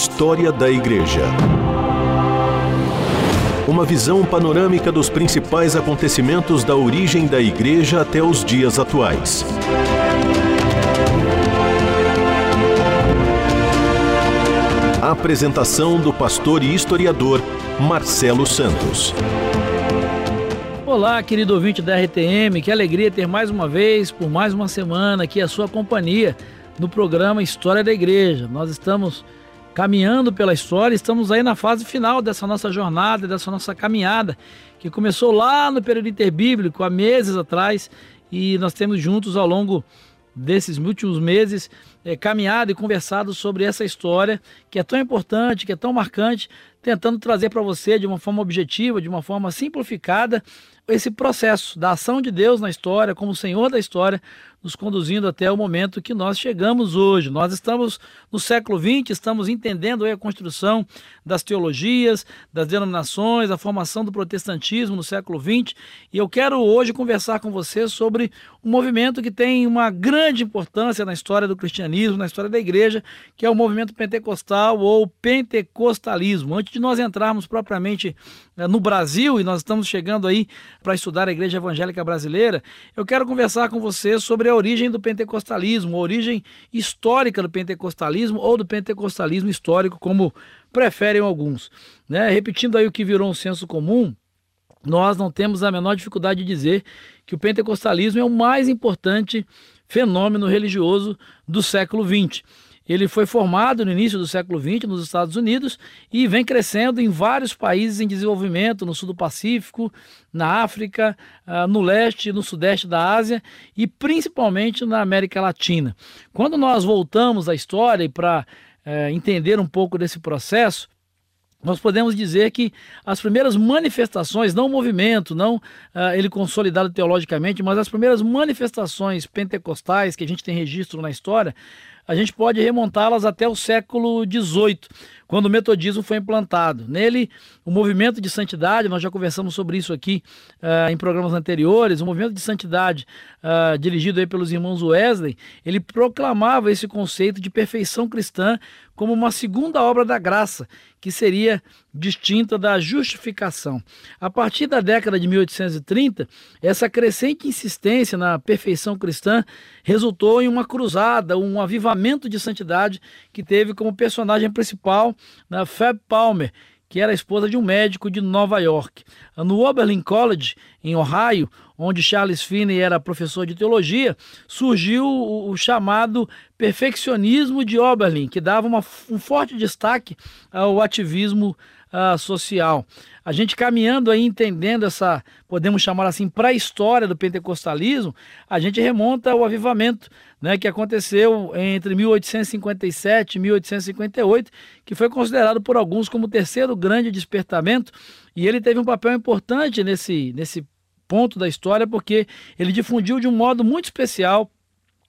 História da Igreja. Uma visão panorâmica dos principais acontecimentos da origem da Igreja até os dias atuais. Apresentação do pastor e historiador Marcelo Santos. Olá, querido ouvinte da RTM, que alegria ter mais uma vez, por mais uma semana, aqui a sua companhia no programa História da Igreja. Nós estamos caminhando pela história, estamos aí na fase final dessa nossa jornada, dessa nossa caminhada, que começou lá no período interbíblico, há meses atrás, e nós temos juntos ao longo desses últimos meses é, caminhado e conversado sobre essa história que é tão importante, que é tão marcante, tentando trazer para você de uma forma objetiva, de uma forma simplificada, esse processo da ação de Deus na história, como Senhor da história, nos conduzindo até o momento que nós chegamos hoje. Nós estamos no século XX, estamos entendendo a construção das teologias, das denominações, a formação do protestantismo no século XX, e eu quero hoje conversar com você sobre um movimento que tem uma grande importância na história do cristianismo, na história da igreja, que é o movimento pentecostal ou pentecostalismo. Antes de nós entrarmos propriamente eh, no Brasil, e nós estamos chegando aí para estudar a igreja evangélica brasileira, eu quero conversar com você sobre a origem do pentecostalismo, a origem histórica do pentecostalismo ou do pentecostalismo histórico, como preferem alguns. Né? Repetindo aí o que virou um senso comum, nós não temos a menor dificuldade de dizer que o pentecostalismo é o mais importante fenômeno religioso do século XX. Ele foi formado no início do século XX nos Estados Unidos e vem crescendo em vários países em desenvolvimento, no sul do Pacífico, na África, ah, no leste e no sudeste da Ásia e principalmente na América Latina. Quando nós voltamos à história e para é, entender um pouco desse processo, nós podemos dizer que as primeiras manifestações, não o movimento, não uh, ele consolidado teologicamente, mas as primeiras manifestações pentecostais que a gente tem registro na história, a gente pode remontá-las até o século XVIII, quando o metodismo foi implantado. Nele, o movimento de santidade, nós já conversamos sobre isso aqui uh, em programas anteriores, o movimento de santidade uh, dirigido aí pelos irmãos Wesley, ele proclamava esse conceito de perfeição cristã como uma segunda obra da graça, que seria distinta da justificação. A partir da década de 1830, essa crescente insistência na perfeição cristã resultou em uma cruzada, um avivamento de santidade que teve como personagem principal na Fab Palmer, que era esposa de um médico de Nova York. No Oberlin College, em Ohio, onde Charles Finney era professor de teologia, surgiu o, chamado perfeccionismo de Oberlin, que dava uma, um forte destaque ao ativismo uh, social. A gente caminhando aí, entendendo essa, podemos chamar assim, pré-história do pentecostalismo, a gente remonta ao avivamento, né, que aconteceu entre 1857 e 1858, que foi considerado por alguns como o terceiro grande despertamento, e ele teve um papel importante nesse, nesse ponto da história, porque ele difundiu de um modo muito especial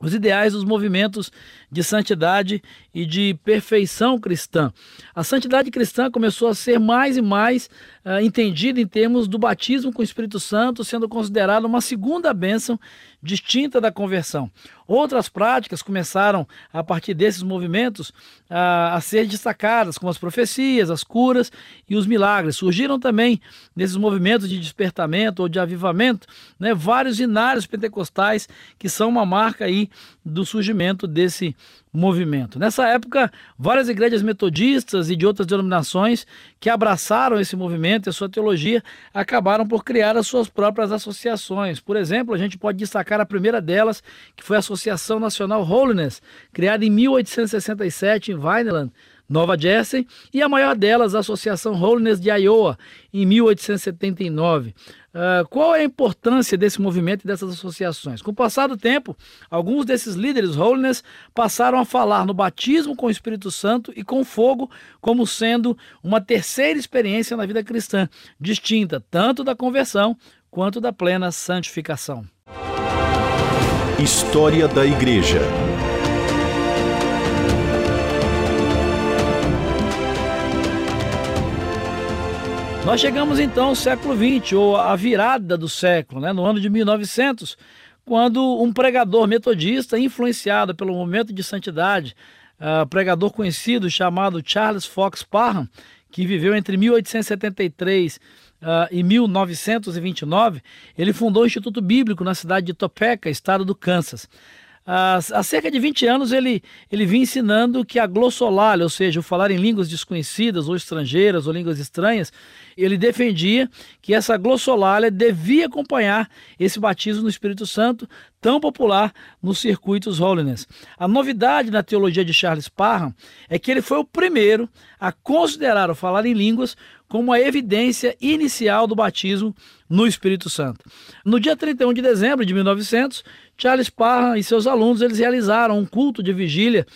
os ideais dos movimentos de santidade e de perfeição cristã. A santidade cristã começou a ser mais e mais uh, entendida em termos do batismo com o Espírito Santo, sendo considerada uma segunda bênção distinta da conversão. Outras práticas começaram, a partir desses movimentos, a, a, ser destacadas, como as profecias, as curas e os milagres. Surgiram também, nesses movimentos de despertamento ou de avivamento, né, vários inários pentecostais que são uma marca aí do surgimento desse movimento. Nessa época, várias igrejas metodistas e de outras denominações que abraçaram esse movimento e sua teologia acabaram por criar as suas próprias associações. Por exemplo, a gente pode destacar a primeira delas, que foi a Associação Nacional Holiness, criada em 1867 em Vineland, Nova Jersey, e a maior delas, a Associação Holiness de Iowa, em 1879. Uh, qual é a importância desse movimento e dessas associações? Com o passar do tempo, alguns desses líderes holiness passaram a falar no batismo com o Espírito Santo e com fogo como sendo uma terceira experiência na vida cristã, distinta tanto da conversão quanto da plena santificação. História da Igreja. Nós chegamos então ao século XX, ou a virada do século, né? no ano de 1900, quando um pregador metodista, influenciado pelo movimento de santidade uh, pregador conhecido chamado Charles Fox Parham, que viveu entre 1873 uh, em 1929, ele fundou o Instituto Bíblico na cidade de Topeka, estado do Kansas. Uh, há cerca de 20 anos ele, ele vinha ensinando que a glossolalia, ou seja, o falar em línguas desconhecidas ou estrangeiras ou línguas estranhas, ele defendia que essa glossolalia devia acompanhar esse batismo no Espírito Santo tão popular nos circuitos holiness. A novidade na teologia de Charles Parham é que ele foi o primeiro a considerar o falar em línguas como a evidência inicial do batismo no Espírito Santo. No dia 31 de dezembro de 1900, Charles Parham e seus alunos eles realizaram um culto de vigília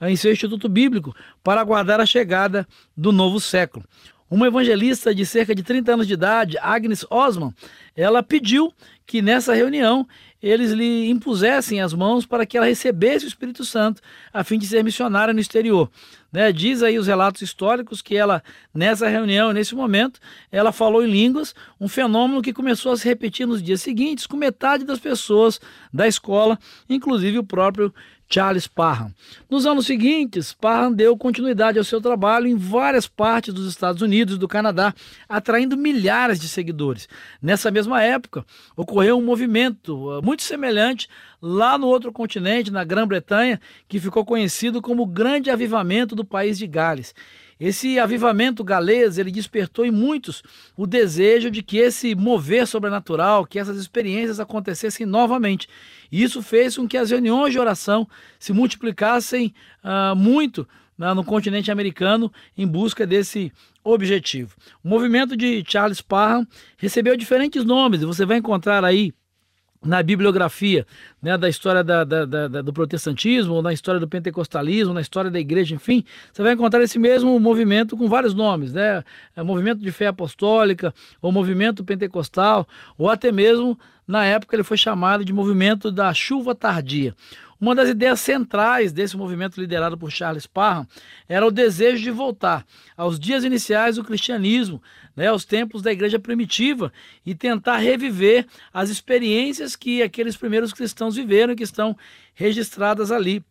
em seu instituto bíblico para aguardar a chegada do novo século. Uma evangelista de cerca de 30 anos de idade, Agnes Osman, ela pediu que nessa reunião eles lhe impusessem as mãos para que ela recebesse o Espírito Santo a fim de ser missionária no exterior. Né? Diz aí os relatos históricos que ela, nessa reunião, nesse momento, ela falou em línguas, um fenômeno que começou a se repetir nos dias seguintes, com metade das pessoas da escola, inclusive o próprio Charles Parham. Nos anos seguintes, Parham deu continuidade ao seu trabalho em várias partes dos Estados Unidos e do Canadá, atraindo milhares de seguidores. Nessa mesma época, ocorreu um movimento uh, muito semelhante lá no outro continente, na Grã-Bretanha, que ficou conhecido como o Grande Avivamento do país de Gales. Esse avivamento galês, ele despertou em muitos o desejo de que esse mover sobrenatural, que essas experiências acontecessem novamente. E isso fez com que as reuniões de oração se multiplicassem uh, muito no continente americano em busca desse objetivo. O movimento de Charles Parham recebeu diferentes nomes, você vai encontrar aí na bibliografia né, da história da, da, da, do protestantismo, na história do pentecostalismo, na história da igreja, enfim, você vai encontrar esse mesmo movimento com vários nomes, né? É movimento de fé apostólica, ou movimento pentecostal, ou até mesmo, na época, ele foi chamado de movimento da chuva tardia. Uma das ideias centrais desse movimento liderado por Charles Parham era o desejo de voltar aos dias iniciais do cristianismo, né, aos tempos da igreja primitiva e tentar reviver as experiências que aqueles primeiros cristãos viveram e que estão registradas ali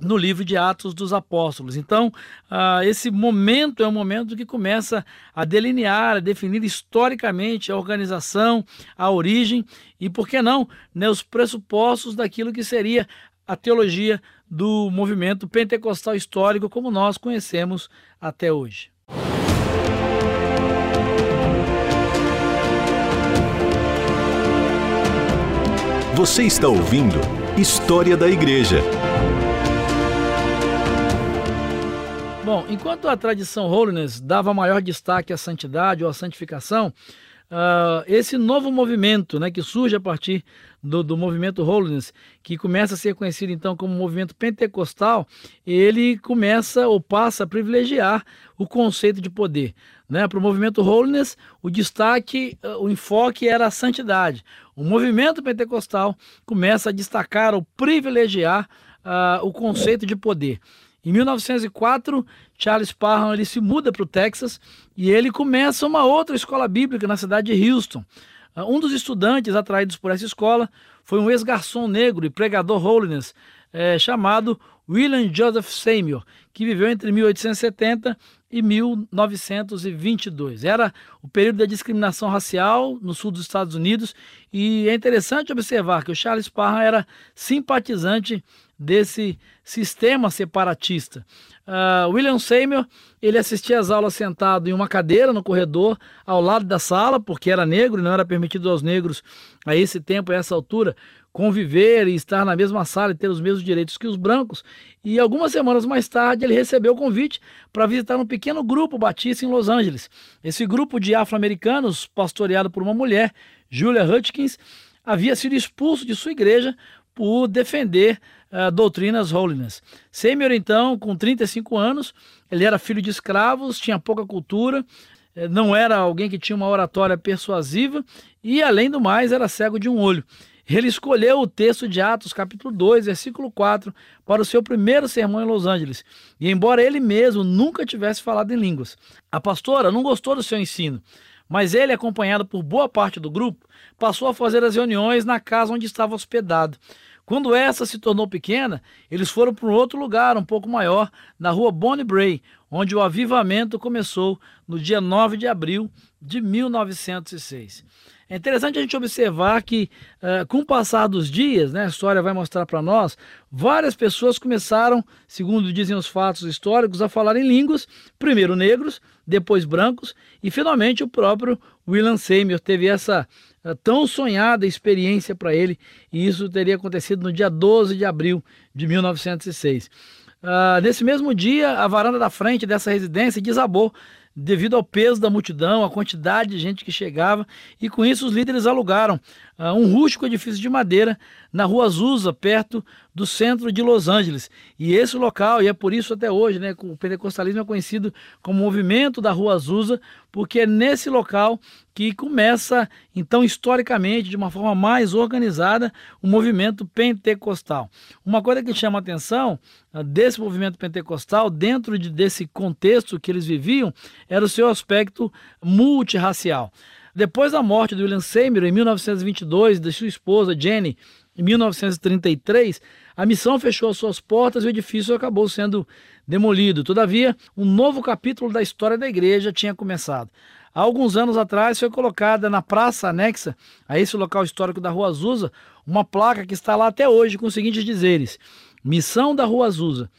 no livro de Atos dos Apóstolos. Então, uh, esse momento é um momento que começa a delinear, a definir historicamente a organização, a origem e, por que não, né, os pressupostos daquilo que seria a teologia do movimento pentecostal histórico como nós conhecemos até hoje. Você está ouvindo História da Igreja. Bom, enquanto a tradição Holiness dava maior destaque à santidade ou à santificação, uh, esse novo movimento né, que surge a partir do, do movimento Holiness, que começa a ser conhecido então como movimento pentecostal, ele começa ou passa a privilegiar o conceito de poder. Né? Para o movimento Holiness, o destaque, ah, o enfoque era a santidade. O movimento pentecostal começa a destacar ou privilegiar uh, o conceito de poder. Em 1904, Charles Parham ele se muda para o Texas e ele começa uma outra escola bíblica na cidade de Houston. Ah, um dos estudantes atraídos por essa escola foi um ex-garçom negro e pregador holiness é, chamado William Joseph Seymour, que viveu entre 1870 e 1922. Era o período da discriminação racial no sul dos Estados Unidos e é interessante observar que o Charles Parham era simpatizante desse sistema separatista. Uh, William Seymour ele assistia às aulas sentado em uma cadeira no corredor ao lado da sala, porque era negro e não era permitido aos negros a esse tempo, a essa altura, conviver e estar na mesma sala e ter os mesmos direitos que os brancos. E algumas semanas mais tarde ele recebeu o convite para visitar um pequeno grupo batista em Los Angeles. Esse grupo de afro-americanos, pastoreado por uma mulher, Julia Hutchins, havia sido expulso de sua igreja por defender uh, doutrinas holiness. Seymour, então, com 35 anos, ele era filho de escravos, tinha pouca cultura, eh, não era alguém que tinha uma oratória persuasiva e, além do mais, era cego de um olho. Ele escolheu o texto de Atos, capítulo 2, versículo 4, para o seu primeiro sermão em Los Angeles. E embora ele mesmo nunca tivesse falado em línguas, a pastora não gostou do seu ensino, mas ele, acompanhado por boa parte do grupo, passou a fazer as reuniões na casa onde estava hospedado. Quando essa se tornou pequena, eles foram para um outro lugar, um pouco maior, na rua Bonnie Bray, onde o avivamento começou no dia 9 de abril de 1906. É interessante a gente observar que, uh, com o passar dos dias, né, a história vai mostrar para nós, várias pessoas começaram, segundo dizem os fatos históricos, a falar em línguas, primeiro negros, depois brancos, e finalmente o próprio William Seymour teve essa uh, tão sonhada experiência para ele, e isso teria acontecido no dia 12 de abril de 1906. Uh, ah, nesse mesmo dia, a varanda da frente dessa residência desabou devido ao peso da multidão, a quantidade de gente que chegava, e com isso os líderes alugaram uh, um rústico edifício de madeira na rua Azusa, perto do centro de Los Angeles. E esse local, e é por isso até hoje, né, o pentecostalismo é conhecido como movimento da rua Azusa, porque é nesse local que começa, então, historicamente, de uma forma mais organizada, o movimento pentecostal. Uma coisa que chama a atenção uh, desse movimento pentecostal, dentro de, desse contexto que eles viviam, era o seu aspecto multirracial. Depois da morte de William Seymour, em 1922, de sua esposa Jenny, em 1933, a missão fechou suas portas e o edifício acabou sendo demolido. Todavia, um novo capítulo da história da igreja tinha começado. Há alguns anos atrás foi colocada na praça anexa a esse local histórico da Rua Azusa uma placa que está lá até hoje com os seguintes dizeres: Missão da Rua Azusa.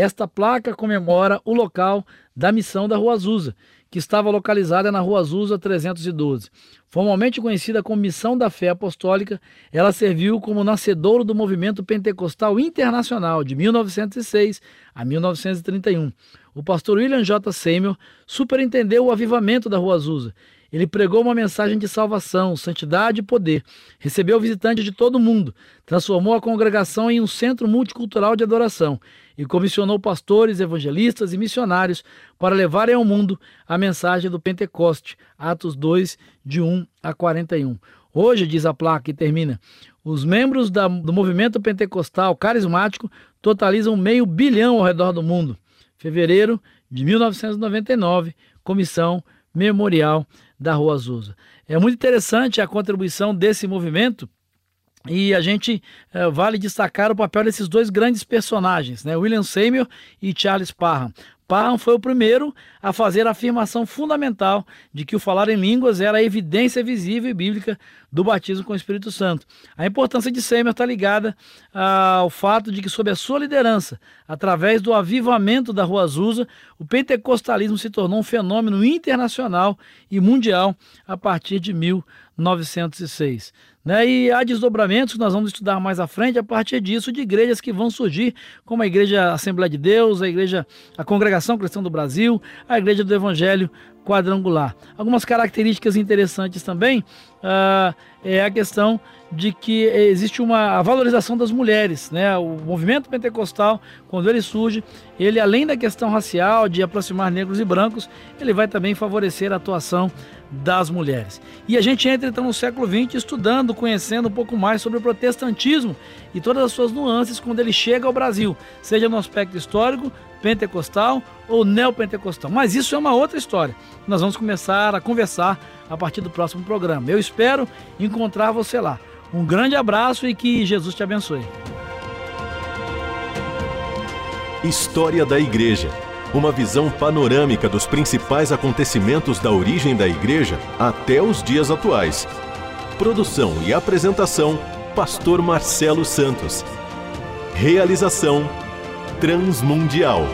Esta placa comemora o local da missão da Rua Azusa, que estava localizada na Rua Azusa 312. Formalmente conhecida como Missão da Fé Apostólica, ela serviu como nascedouro do movimento pentecostal internacional de 1906 a 1931. O pastor William J. Seymour superintendeu o avivamento da Rua Azusa ele pregou uma mensagem de salvação, santidade e poder. Recebeu visitantes de todo o mundo, transformou a congregação em um centro multicultural de adoração e comissionou pastores, evangelistas e missionários para levarem ao mundo a mensagem do Pentecoste. Atos 2, de 1 a 41. Hoje, diz a placa e termina, os membros da, do movimento pentecostal carismático totalizam meio bilhão ao redor do mundo. Fevereiro de 1999, Comissão Memorial da Rua Azusa. É muito interessante a contribuição desse movimento e a gente é, vale destacar o papel desses dois grandes personagens, né? William Seymour e Charles Parham. Parham foi o primeiro a fazer a afirmação fundamental de que o falar em línguas era a evidência visível e bíblica do batismo com o Espírito Santo. A importância de Seymour está ligada ao fato de que, sob a sua liderança, através do avivamento da Rua Azusa, o pentecostalismo se tornou um fenômeno internacional e mundial a partir de 1906. Né? E há desdobramentos que nós vamos estudar mais à frente a partir disso de igrejas que vão surgir, como a Igreja Assembleia de Deus, a Igreja, a Congregação Cristã do Brasil, a Igreja do Evangelho Quadrangular. Algumas características interessantes também uh, é a questão de que existe uma valorização das mulheres, né? O movimento pentecostal, quando ele surge, ele além da questão racial, de aproximar negros e brancos, ele vai também favorecer a atuação das mulheres. E a gente entra então no século XX estudando, conhecendo um pouco mais sobre o protestantismo e todas as suas nuances quando ele chega ao Brasil, seja no aspecto histórico, pentecostal ou neopentecostal. Mas isso é uma outra história. Nós vamos começar a conversar a partir do próximo programa. Eu espero encontrar você lá. Um grande abraço e que Jesus te abençoe. História da Igreja. Uma visão panorâmica dos principais acontecimentos da origem da Igreja até os dias atuais. Produção e apresentação: Pastor Marcelo Santos. Realização: Transmundial.